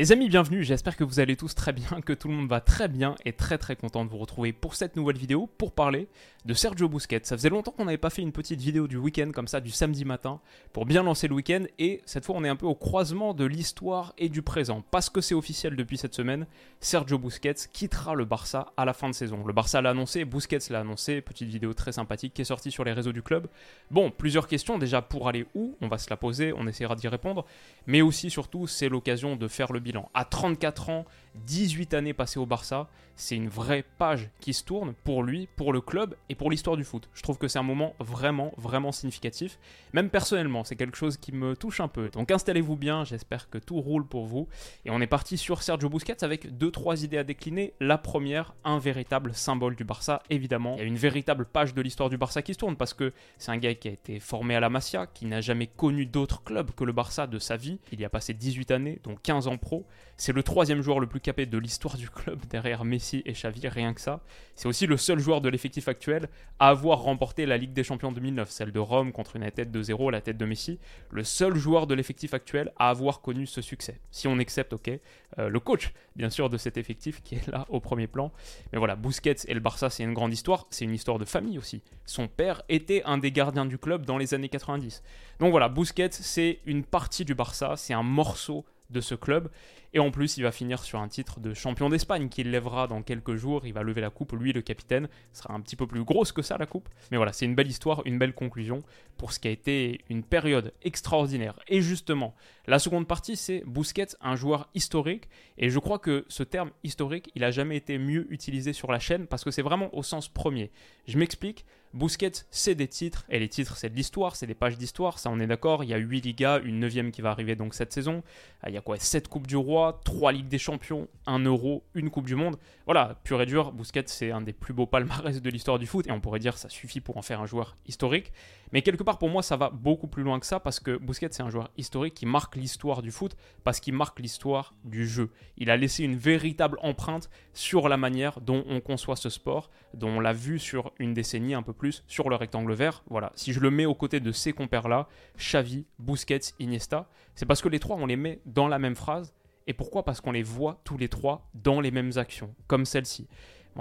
Les amis, bienvenue, j'espère que vous allez tous très bien, que tout le monde va très bien et très très content de vous retrouver pour cette nouvelle vidéo pour parler de Sergio Busquets. Ça faisait longtemps qu'on n'avait pas fait une petite vidéo du week-end comme ça, du samedi matin, pour bien lancer le week-end et cette fois on est un peu au croisement de l'histoire et du présent. Parce que c'est officiel depuis cette semaine, Sergio Busquets quittera le Barça à la fin de saison. Le Barça l'a annoncé, Busquets l'a annoncé, petite vidéo très sympathique qui est sortie sur les réseaux du club. Bon, plusieurs questions déjà pour aller où, on va se la poser, on essaiera d'y répondre, mais aussi surtout c'est l'occasion de faire le à 34 ans, 18 années passées au Barça, c'est une vraie page qui se tourne pour lui, pour le club et pour l'histoire du foot. Je trouve que c'est un moment vraiment, vraiment significatif. Même personnellement, c'est quelque chose qui me touche un peu. Donc installez-vous bien, j'espère que tout roule pour vous. Et on est parti sur Sergio Busquets avec deux, trois idées à décliner. La première, un véritable symbole du Barça, évidemment. Il y a une véritable page de l'histoire du Barça qui se tourne parce que c'est un gars qui a été formé à la Masia, qui n'a jamais connu d'autre club que le Barça de sa vie. Il y a passé 18 années, donc 15 ans pro. C'est le troisième joueur le plus capé de l'histoire du club derrière Messi et Xavi, rien que ça. C'est aussi le seul joueur de l'effectif actuel à avoir remporté la Ligue des Champions 2009, celle de Rome contre une tête de 0 la tête de Messi. Le seul joueur de l'effectif actuel à avoir connu ce succès. Si on accepte, ok, euh, le coach, bien sûr, de cet effectif qui est là au premier plan. Mais voilà, Busquets et le Barça, c'est une grande histoire. C'est une histoire de famille aussi. Son père était un des gardiens du club dans les années 90. Donc voilà, Busquets, c'est une partie du Barça, c'est un morceau de ce club. Et en plus, il va finir sur un titre de champion d'Espagne qu'il lèvera dans quelques jours. Il va lever la coupe, lui, le capitaine. Ce sera un petit peu plus grosse que ça, la coupe. Mais voilà, c'est une belle histoire, une belle conclusion pour ce qui a été une période extraordinaire. Et justement, la seconde partie, c'est Busquets, un joueur historique. Et je crois que ce terme historique, il a jamais été mieux utilisé sur la chaîne parce que c'est vraiment au sens premier. Je m'explique. Busquets, c'est des titres, et les titres, c'est de l'histoire, c'est des pages d'histoire, ça on est d'accord. Il y a 8 Ligas, une 9 qui va arriver donc cette saison. Il y a quoi? 7 Coupes du Roi, 3 Ligues des Champions, 1 Euro, une Coupe du Monde. Voilà, pur et dur, Busquets, c'est un des plus beaux palmarès de l'histoire du foot, et on pourrait dire ça suffit pour en faire un joueur historique. Mais quelque part, pour moi, ça va beaucoup plus loin que ça, parce que Busquets, c'est un joueur historique qui marque l'histoire du foot, parce qu'il marque l'histoire du jeu. Il a laissé une véritable empreinte sur la manière dont on conçoit ce sport, dont on l'a vu sur une décennie un peu plus sur le rectangle vert. Voilà, si je le mets aux côtés de ces compères-là, Xavi, Busquets, Iniesta, c'est parce que les trois, on les met dans la même phrase. Et pourquoi? Parce qu'on les voit tous les trois dans les mêmes actions, comme celle-ci.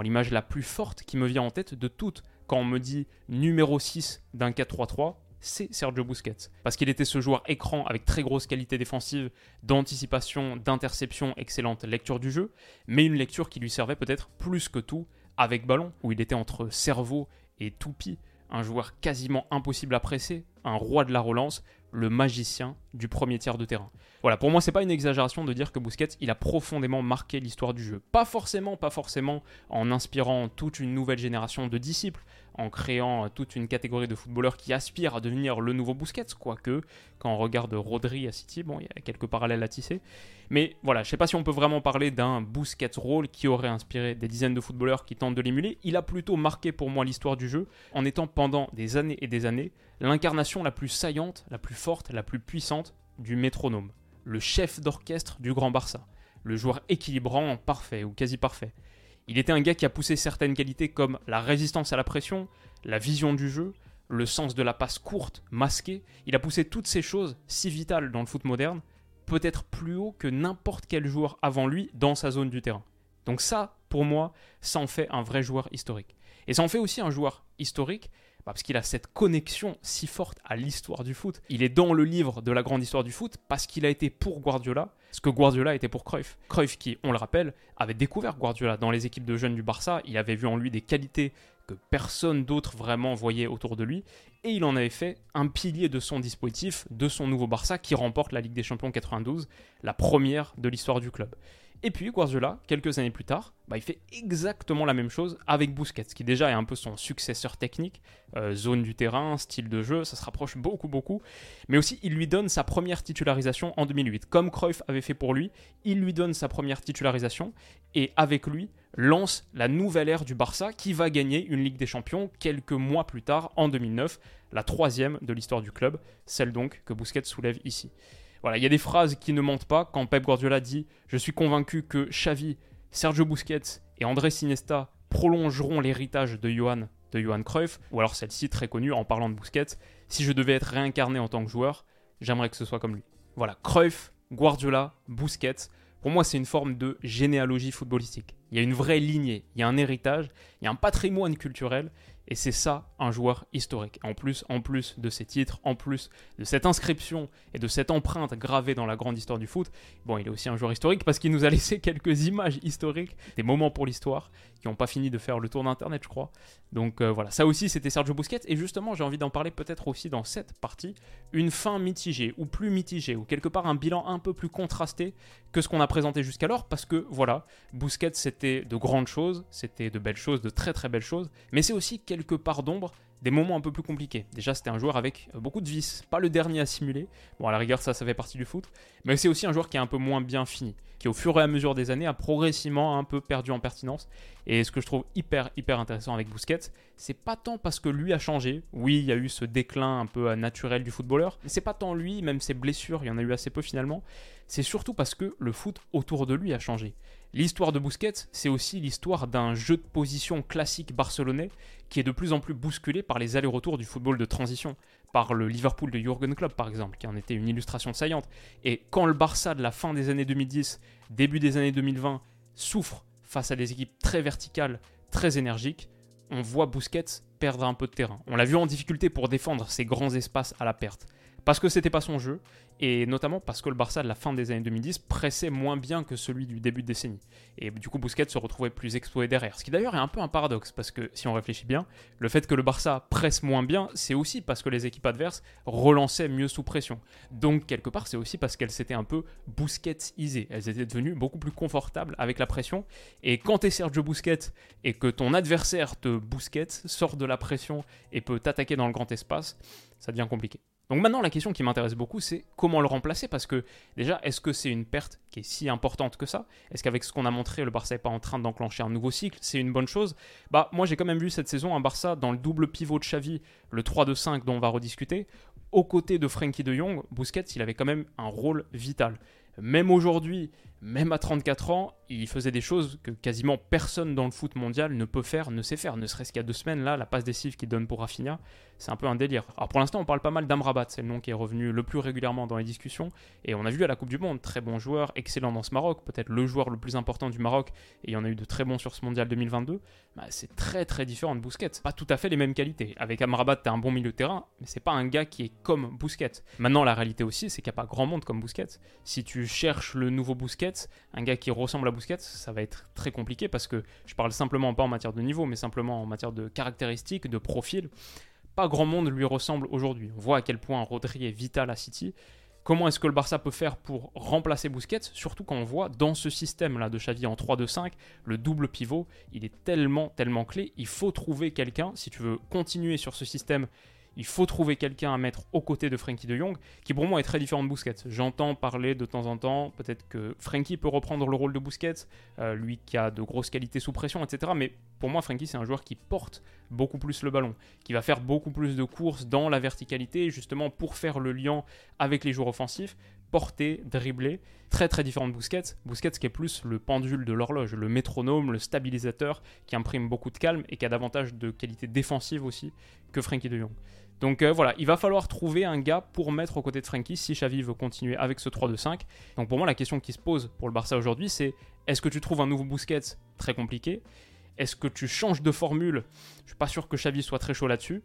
L'image la plus forte qui me vient en tête de toutes, quand on me dit numéro 6 d'un 4-3-3, c'est Sergio Busquets. Parce qu'il était ce joueur écran avec très grosse qualité défensive, d'anticipation, d'interception, excellente lecture du jeu, mais une lecture qui lui servait peut-être plus que tout avec ballon, où il était entre cerveau et toupie, un joueur quasiment impossible à presser, un roi de la relance, le magicien du premier tiers de terrain. Voilà, pour moi, c'est pas une exagération de dire que Busquets, il a profondément marqué l'histoire du jeu. Pas forcément, pas forcément en inspirant toute une nouvelle génération de disciples, en créant toute une catégorie de footballeurs qui aspirent à devenir le nouveau Busquets, quoique, quand on regarde Rodri à City, bon, il y a quelques parallèles à tisser. Mais voilà, je sais pas si on peut vraiment parler d'un Busquets rôle qui aurait inspiré des dizaines de footballeurs qui tentent de l'émuler. Il a plutôt marqué pour moi l'histoire du jeu, en étant pendant des années et des années l'incarnation la plus saillante, la plus forte, la plus puissante du métronome le chef d'orchestre du Grand Barça, le joueur équilibrant parfait ou quasi parfait. Il était un gars qui a poussé certaines qualités comme la résistance à la pression, la vision du jeu, le sens de la passe courte, masquée. Il a poussé toutes ces choses si vitales dans le foot moderne, peut-être plus haut que n'importe quel joueur avant lui dans sa zone du terrain. Donc ça, pour moi, ça en fait un vrai joueur historique. Et ça en fait aussi un joueur historique bah, parce qu'il a cette connexion si forte à l'histoire du foot. Il est dans le livre de la grande histoire du foot parce qu'il a été pour Guardiola ce que Guardiola était pour Cruyff. Cruyff qui, on le rappelle, avait découvert Guardiola dans les équipes de jeunes du Barça, il avait vu en lui des qualités que personne d'autre vraiment voyait autour de lui, et il en avait fait un pilier de son dispositif, de son nouveau Barça qui remporte la Ligue des Champions 92, la première de l'histoire du club. Et puis Guardiola, quelques années plus tard, bah, il fait exactement la même chose avec Busquets, qui déjà est un peu son successeur technique, euh, zone du terrain, style de jeu, ça se rapproche beaucoup beaucoup, mais aussi il lui donne sa première titularisation en 2008. Comme Cruyff avait fait pour lui, il lui donne sa première titularisation, et avec lui lance la nouvelle ère du Barça qui va gagner une Ligue des Champions quelques mois plus tard, en 2009, la troisième de l'histoire du club, celle donc que Busquets soulève ici. Voilà, il y a des phrases qui ne mentent pas. Quand Pep Guardiola dit Je suis convaincu que Xavi, Sergio Busquets et André Sinesta prolongeront l'héritage de Johan, de Johan Cruyff, ou alors celle-ci très connue en parlant de Busquets Si je devais être réincarné en tant que joueur, j'aimerais que ce soit comme lui. Voilà, Cruyff, Guardiola, Busquets Pour moi, c'est une forme de généalogie footballistique. Il y a une vraie lignée, il y a un héritage, il y a un patrimoine culturel, et c'est ça un joueur historique. En plus, en plus de ces titres, en plus de cette inscription et de cette empreinte gravée dans la grande histoire du foot, bon, il est aussi un joueur historique parce qu'il nous a laissé quelques images historiques, des moments pour l'histoire, qui n'ont pas fini de faire le tour d'Internet, je crois. Donc euh, voilà, ça aussi c'était Sergio Busquets, et justement j'ai envie d'en parler peut-être aussi dans cette partie, une fin mitigée, ou plus mitigée, ou quelque part un bilan un peu plus contrasté que ce qu'on a présenté jusqu'alors, parce que voilà, Busquets c'était de grandes choses, c'était de belles choses, de très très belles choses, mais c'est aussi quelques parts d'ombre des moments un peu plus compliqués. Déjà, c'était un joueur avec euh, beaucoup de vices, pas le dernier à simuler. Bon, à la rigueur, ça, ça fait partie du foot. Mais c'est aussi un joueur qui est un peu moins bien fini, qui au fur et à mesure des années a progressivement un peu perdu en pertinence. Et ce que je trouve hyper, hyper intéressant avec Busquets, c'est pas tant parce que lui a changé. Oui, il y a eu ce déclin un peu naturel du footballeur. Mais c'est pas tant lui, même ses blessures, il y en a eu assez peu finalement. C'est surtout parce que le foot autour de lui a changé. L'histoire de Busquets, c'est aussi l'histoire d'un jeu de position classique barcelonais qui est de plus en plus bousculé par les allers-retours du football de transition, par le Liverpool de Jurgen Klopp par exemple, qui en était une illustration saillante. Et quand le Barça de la fin des années 2010, début des années 2020, souffre face à des équipes très verticales, très énergiques, on voit Busquets perdre un peu de terrain. On l'a vu en difficulté pour défendre ces grands espaces à la perte parce que c'était pas son jeu, et notamment parce que le Barça de la fin des années 2010 pressait moins bien que celui du début de décennie. Et du coup, Busquets se retrouvait plus exposé derrière. Ce qui d'ailleurs est un peu un paradoxe, parce que si on réfléchit bien, le fait que le Barça presse moins bien, c'est aussi parce que les équipes adverses relançaient mieux sous pression. Donc, quelque part, c'est aussi parce qu'elles s'étaient un peu Busquets-isées. Elles étaient devenues beaucoup plus confortables avec la pression. Et quand t'es Sergio Busquets et que ton adversaire te Busquets, sort de la pression et peut t'attaquer dans le grand espace, ça devient compliqué. Donc maintenant, la question qui m'intéresse beaucoup, c'est comment le remplacer Parce que déjà, est-ce que c'est une perte qui est si importante que ça? Est-ce qu'avec ce qu'on a montré, le Barça n'est pas en train d'enclencher un nouveau cycle? C'est une bonne chose. Bah, moi, j'ai quand même vu cette saison un Barça dans le double pivot de Xavi, le 3-2-5 dont on va rediscuter, aux côtés de Frankie de Jong, Busquets, il avait quand même un rôle vital. Même aujourd'hui, même à 34 ans, il faisait des choses que quasiment personne dans le foot mondial ne peut faire, ne sait faire. Ne serait-ce qu'il y a deux semaines, là, la passe décisive qu'il donne pour Rafinha, c'est un peu un délire. Alors pour l'instant, on parle pas mal d'Amrabat, c'est le nom qui est revenu le plus régulièrement dans les discussions. Et on a vu à la Coupe du Monde, très bon joueur, excellent dans ce Maroc, peut-être le joueur le plus important du Maroc, et il y en a eu de très bons sur ce mondial 2022. Bah, c'est très très différent de Busquets. Pas tout à fait les mêmes qualités. Avec Amrabat, t'as un bon milieu de terrain, mais c'est pas un gars qui est comme Busquets. Maintenant, la réalité aussi, c'est qu'il n'y a pas grand monde comme Busquets. Si tu cherches le nouveau Un gars qui ressemble à Busquets, ça va être très compliqué parce que je parle simplement pas en matière de niveau, mais simplement en matière de caractéristiques, de profil. Pas grand monde lui ressemble aujourd'hui. On voit à quel point Rodri est vital à City. Comment est-ce que le Barça peut faire pour remplacer Busquets? Surtout quand on voit dans ce système-là de Xavi en 3-2-5, le double pivot, il est tellement, tellement clé. Il faut trouver quelqu'un, si tu veux continuer sur ce système il faut trouver quelqu'un à mettre aux côtés de Frankie de Jong, qui pour moi est très différent de Busquets. J'entends parler de temps en temps, peut-être que Frankie peut reprendre le rôle de Busquets, euh, lui qui a de grosses qualités sous pression, etc. Mais pour moi, Frankie, c'est un joueur qui porte beaucoup plus le ballon, qui va faire beaucoup plus de courses dans la verticalité, justement pour faire le lien avec les joueurs offensifs, porter, dribbler. Très très différent de Busquets. Busquets qui est plus le pendule de l'horloge, le métronome, le stabilisateur, qui imprime beaucoup de calme et qui a davantage de qualité défensive aussi que Frankie de Jong. Donc euh, voilà, il va falloir trouver un gars pour mettre aux côtés de Frankie si Xavi veut continuer avec ce 3-2-5. Donc pour moi, la question qui se pose pour le Barça aujourd'hui, c'est est-ce que tu trouves un nouveau Busquets Très compliqué? Est-ce que tu changes de formule? Je suis pas sûr que Xavi soit très chaud là-dessus.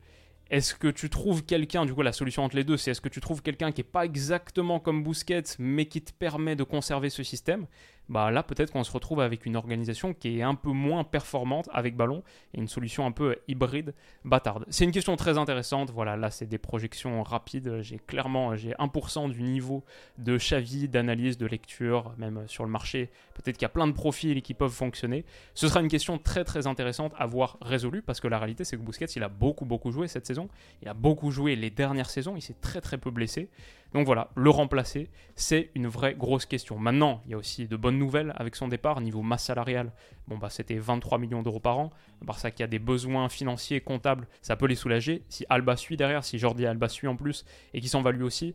Est-ce que tu trouves quelqu'un, du coup la solution entre les deux, c'est est-ce que tu trouves quelqu'un qui n'est pas exactement comme Busquets, mais qui te permet de conserver ce système? Bah là peut-être qu'on se retrouve avec une organisation qui est un peu moins performante avec ballon et une solution un peu hybride bâtarde. C'est une question très intéressante, voilà, là c'est des projections rapides, j'ai clairement j'ai 1% du niveau de Xavi, d'analyse, de lecture, même sur le marché, peut-être qu'il y a plein de profils qui peuvent fonctionner. Ce sera une question très très intéressante à voir résolue parce que la réalité c'est que Busquets il a beaucoup beaucoup joué cette saison, il a beaucoup joué les dernières saisons, il s'est très très peu blessé. Donc voilà, le remplacer, c'est une vraie grosse question. Maintenant, il y a aussi de bonnes nouvelles avec son départ. Niveau masse salariale, bon bah c'était 23 millions d'euros par an. Barça qui a des besoins financiers, comptables, ça peut les soulager. Si Alba suit derrière, si Jordi Alba suit en plus et qui s'en va lui aussi,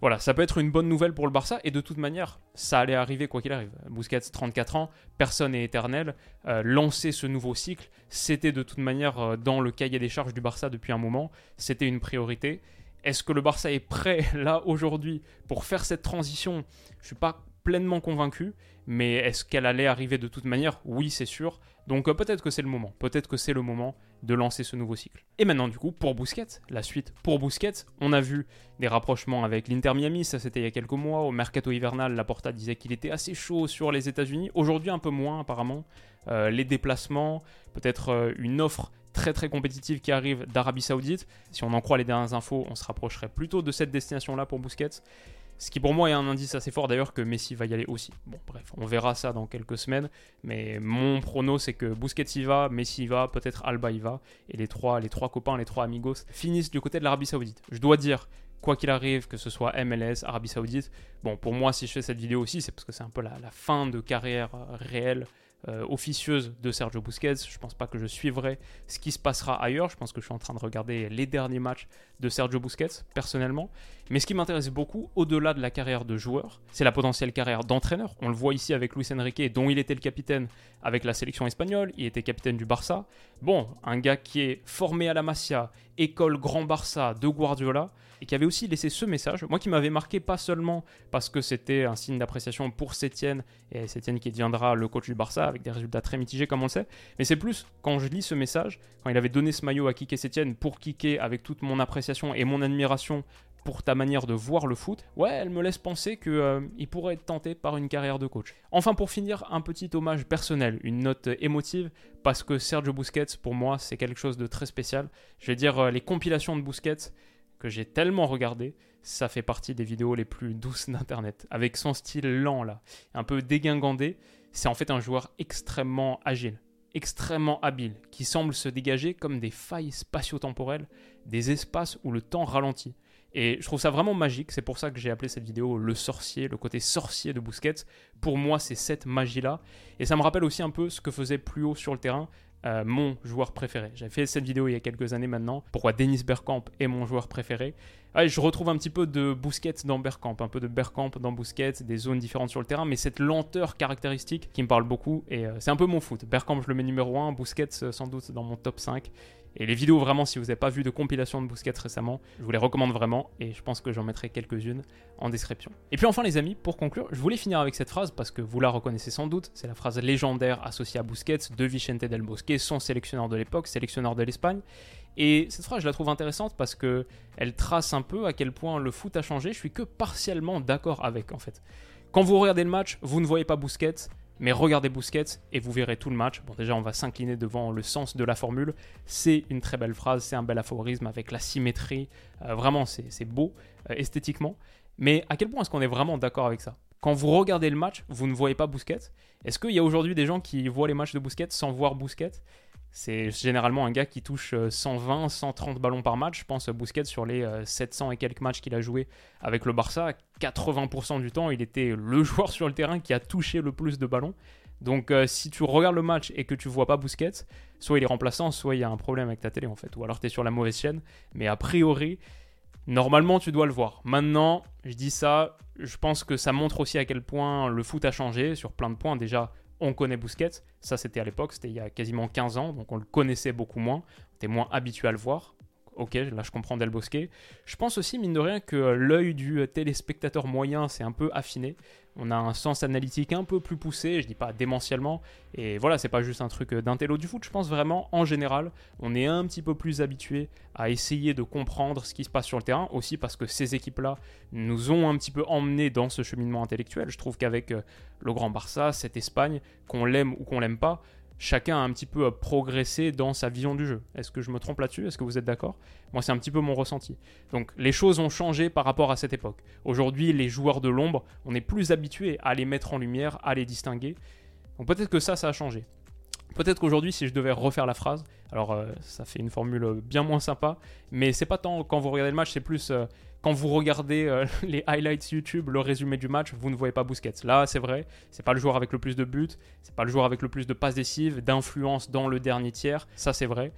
voilà, ça peut être une bonne nouvelle pour le Barça et de toute manière, ça allait arriver quoi qu'il arrive. Busquets, 34 ans, personne n'est éternel. Euh, lancer ce nouveau cycle, c'était de toute manière euh, dans le cahier des charges du Barça depuis un moment. C'était une priorité. Est-ce que le Barça est prêt là aujourd'hui pour faire cette transition? Je suis pas pleinement convaincu, mais est-ce qu'elle allait arriver de toute manière? Oui, c'est sûr. Donc euh, peut-être que c'est le moment, peut-être que c'est le moment de lancer ce nouveau cycle. Et maintenant du coup, pour Busquets, la suite pour Busquets, on a vu des rapprochements avec l'Inter Miami, ça c'était il y a quelques mois, au mercato hivernal, Laporta disait qu'il était assez chaud sur les États-Unis, aujourd'hui un peu moins apparemment, euh, les déplacements, peut-être euh, une offre très très compétitive qui arrive d'Arabie Saoudite. Si on en croit les dernières infos, on se rapprocherait plutôt de cette destination-là pour Busquets. Ce qui pour moi est un indice assez fort d'ailleurs que Messi va y aller aussi. Bon bref, on verra ça dans quelques semaines, mais mon prono c'est que Busquets y va, Messi y va, peut-être Alba y va, et les trois, les trois copains, les trois amigos finissent du côté de l'Arabie Saoudite. Je dois dire, quoi qu'il arrive, que ce soit MLS, Arabie Saoudite, bon pour moi si je fais cette vidéo aussi c'est parce que c'est un peu la, fin de carrière euh, réelle euh, officieuse de Sergio Busquets. Je pense pas que je suivrai ce qui se passera ailleurs. Je pense que je suis en train de regarder les derniers matchs de Sergio Busquets, personnellement. Mais ce qui m'intéresse beaucoup, au-delà de la carrière de joueur, c'est la potentielle carrière d'entraîneur. On le voit ici avec Luis Enrique, dont il était le capitaine avec la sélection espagnole. Il était capitaine du Barça. Bon, un gars qui est formé à la Masia, école Grand Barça de Guardiola et qui avait aussi laissé ce message, moi qui m'avait marqué pas seulement parce que c'était un signe d'appréciation pour Sétienne, et Sétienne qui deviendra le coach du Barça avec des résultats très mitigés comme on le sait, mais c'est plus quand je lis ce message, quand il avait donné ce maillot à Kike Sétienne pour kicker avec toute mon appréciation et mon admiration pour ta manière de voir le foot, ouais, elle me laisse penser qu'il euh, pourrait être tenté par une carrière de coach. Enfin, pour finir, un petit hommage personnel, une note émotive, parce que Sergio Busquets, pour moi, c'est quelque chose de très spécial. Je vais dire, euh, les compilations de Busquets, que j'ai tellement regardé, ça fait partie des vidéos les plus douces d'Internet. Avec son style lent là, un peu dégingandé, c'est en fait un joueur extrêmement agile, extrêmement habile, qui semble se dégager comme des failles spatio-temporelles, des espaces où le temps ralentit. Et je trouve ça vraiment magique, c'est pour ça que j'ai appelé cette vidéo le sorcier, le côté sorcier de Busquets. Pour moi, c'est cette magie-là. Et ça me rappelle aussi un peu ce que faisait plus haut sur le terrain euh, mon joueur préféré. J'avais fait cette vidéo il y a quelques années maintenant. Pourquoi Dennis Bergkamp est mon joueur préféré. je retrouve un petit peu de Busquets dans Bergkamp, un peu de Bergkamp dans Busquets, des zones différentes sur le terrain, mais cette lenteur caractéristique qui me parle beaucoup. Et euh, c'est un peu mon foot. Bergkamp, je le mets numéro 1, Busquets euh, sans doute dans mon top 5. Et les vidéos, vraiment, si vous n'avez pas vu de compilation de Busquets récemment, je vous les recommande vraiment et je pense que j'en mettrai quelques-unes en description. Et puis enfin, les amis, pour conclure, je voulais finir avec cette phrase parce que vous la reconnaissez sans doute. C'est la phrase légendaire associée à Busquets de Vicente del Bosque, son sélectionneur de l'époque, sélectionneur de l'Espagne. Et cette phrase, je la trouve intéressante parce que elle trace un peu à quel point le foot a changé. Je suis que partiellement d'accord avec, en fait. Quand vous regardez le match, vous ne voyez pas Busquets, mais regardez Busquets et vous verrez tout le match. Bon, déjà, on va s'incliner devant le sens de la formule. C'est une très belle phrase, c'est un bel aphorisme avec la symétrie. Euh, vraiment, c'est beau euh, esthétiquement. Mais à quel point est-ce qu'on est vraiment d'accord avec ça? Quand vous regardez le match, vous ne voyez pas Busquets. Est-ce qu'il y a aujourd'hui des gens qui voient les matchs de Busquets sans voir Busquets? C'est généralement un gars qui touche 120, euh, 130 ballons par match. Je pense à Busquets sur les 700 et quelques matchs qu'il a joué avec le Barça. 80% du temps, il était le joueur sur le terrain qui a touché le plus de ballons. Donc euh, si tu regardes le match et que tu vois pas Busquets, soit il est remplaçant, soit il y a un problème avec ta télé en fait. Ou alors tu es sur la mauvaise chaîne. Mais a priori, normalement tu dois le voir. Maintenant, je dis ça, je pense que ça montre aussi à quel point le foot a changé sur plein de points. Déjà, on connaît Busquets. Ça, c'était à l'époque, c'était il y a quasiment 15 ans, donc on le connaissait beaucoup moins. On était moins habitué à le voir. Ok, là je comprends Del Bosque. Je pense aussi, mine de rien, que l'œil du téléspectateur moyen s'est un peu affiné on a un sens analytique un peu plus poussé, je dis pas démentiellement, et voilà, c'est pas juste un truc d'intello du foot, je pense vraiment en général, on est un petit peu plus habitué à essayer de comprendre ce qui se passe sur le terrain, aussi parce que ces équipes-là nous ont un petit peu emmenés dans ce cheminement intellectuel. Je trouve qu'avec euh, le Grand Barça, cette Espagne, qu'on l'aime ou qu'on l'aime pas, chacun a un petit peu progressé dans sa vision du jeu. Est-ce que je me trompe là-dessus? Est-ce que vous êtes d'accord? Moi, c'est un petit peu mon ressenti. Donc, les choses ont changé par rapport à cette époque. Aujourd'hui, les joueurs de l'ombre, on est plus habitué à les mettre en lumière, à les distinguer. Donc, peut-être que ça, ça a changé. Peut-être qu'aujourd'hui, si je devais refaire la phrase, alors euh, ça fait une formule bien moins sympa, mais c'est pas tant quand vous regardez le match, c'est plus euh, quand vous regardez euh, les highlights YouTube, le résumé du match, vous ne voyez pas Busquets. Là, c'est vrai, c'est pas le joueur avec le plus de buts, c'est pas le joueur avec le plus de passes décisives, d'influence dans le dernier tiers, ça c'est vrai.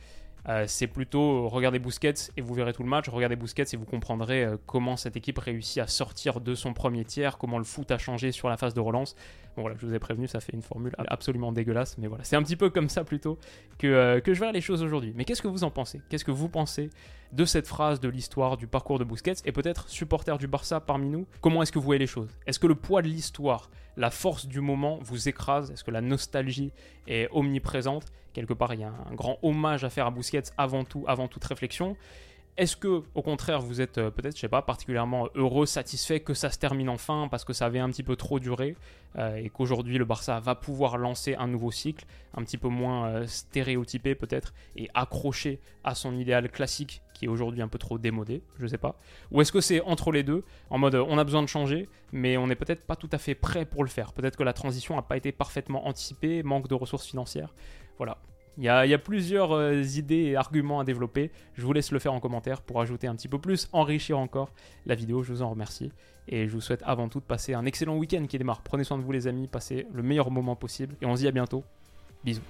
Euh, c'est plutôt regardez Busquets et vous verrez tout le match, regardez Busquets et vous comprendrez euh, comment cette équipe réussit à sortir de son premier tiers, comment le foot a changé sur la phase de relance. Bon voilà, je vous ai prévenu, ça fait une formule absolument dégueulasse, mais voilà, c'est un petit peu comme ça plutôt que, euh, que je verrai les choses aujourd'hui. Mais qu'est-ce que vous en pensez? Qu'est-ce que vous pensez de cette phrase, de l'histoire, du parcours de Busquets et peut-être supporter du Barça parmi nous Comment est-ce que vous voyez les choses? Est-ce que le poids de l'histoire, la force du moment vous écrase? Est-ce que la nostalgie est omniprésente? Quelque part, il y a un grand hommage à faire à Busquets avant tout, avant toute réflexion. Est-ce que, au contraire, vous êtes euh, peut-être, je sais pas, particulièrement heureux, satisfait que ça se termine enfin parce que ça avait un petit peu trop duré euh, et qu'aujourd'hui le Barça va pouvoir lancer un nouveau cycle, un petit peu moins euh, stéréotypé peut-être et accroché à son idéal classique qui est aujourd'hui un peu trop démodé, je sais pas. Ou est-ce que c'est entre les deux, en mode on a besoin de changer, mais on n'est peut-être pas tout à fait prêt pour le faire. Peut-être que la transition n'a pas été parfaitement anticipée, manque de ressources financières. Voilà, il y, a, plusieurs euh, idées et arguments à développer. Je vous laisse le faire en commentaire pour ajouter un petit peu plus, enrichir encore la vidéo. Je vous en remercie. Et je vous souhaite avant tout de passer un excellent week-end qui démarre. Prenez soin de vous les amis, passez le meilleur moment possible. Et on se dit à bientôt. Bisous.